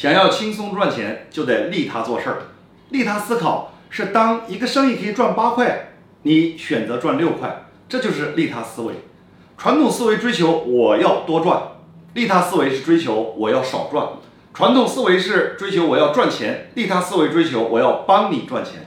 想要轻松赚钱就得利他做事儿。利他思考是当一个生意可以赚八块你选择赚六块这就是利他思维。传统思维追求我要多赚利他思维是追求我要少赚。传统思维是追求我要赚钱利他思维追求我要帮你赚钱。